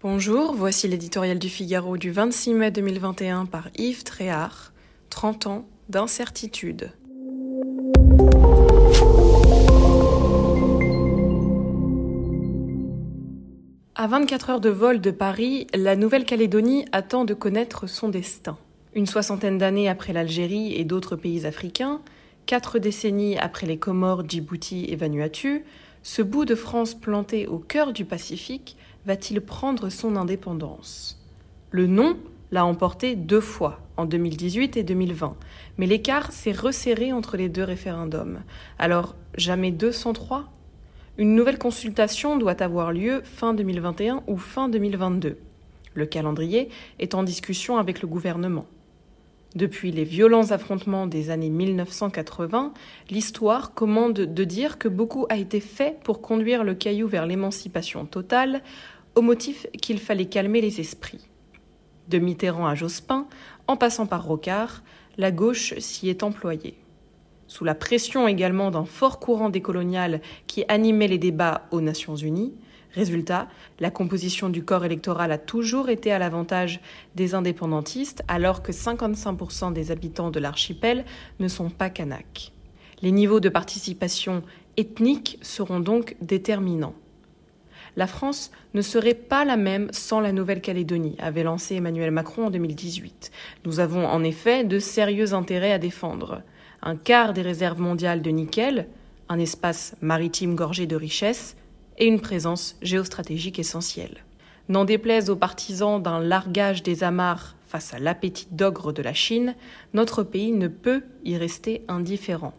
Bonjour, voici l'éditorial du Figaro du 26 mai 2021 par Yves Tréhard, 30 ans d'incertitude. À 24 heures de vol de Paris, la Nouvelle-Calédonie attend de connaître son destin. Une soixantaine d'années après l'Algérie et d'autres pays africains, quatre décennies après les Comores, Djibouti et Vanuatu, ce bout de France planté au cœur du Pacifique va-t-il prendre son indépendance? Le non l'a emporté deux fois, en 2018 et 2020, mais l'écart s'est resserré entre les deux référendums. Alors, jamais 203 une nouvelle consultation doit avoir lieu fin 2021 ou fin 2022. Le calendrier est en discussion avec le gouvernement. Depuis les violents affrontements des années 1980, l'histoire commande de dire que beaucoup a été fait pour conduire le caillou vers l'émancipation totale, au motif qu'il fallait calmer les esprits. De Mitterrand à Jospin, en passant par Rocard, la gauche s'y est employée sous la pression également d'un fort courant décolonial qui animait les débats aux Nations Unies. Résultat, la composition du corps électoral a toujours été à l'avantage des indépendantistes, alors que 55% des habitants de l'archipel ne sont pas kanaks. Les niveaux de participation ethnique seront donc déterminants. La France ne serait pas la même sans la Nouvelle-Calédonie, avait lancé Emmanuel Macron en 2018. Nous avons en effet de sérieux intérêts à défendre un quart des réserves mondiales de nickel, un espace maritime gorgé de richesses et une présence géostratégique essentielle. N'en déplaise aux partisans d'un largage des amarres face à l'appétit d'ogre de la Chine, notre pays ne peut y rester indifférent.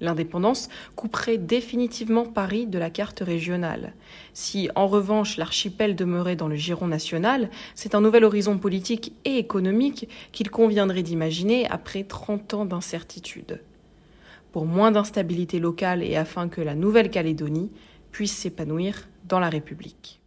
L'indépendance couperait définitivement Paris de la carte régionale. Si, en revanche, l'archipel demeurait dans le giron national, c'est un nouvel horizon politique et économique qu'il conviendrait d'imaginer après 30 ans d'incertitude. Pour moins d'instabilité locale et afin que la Nouvelle-Calédonie puisse s'épanouir dans la République.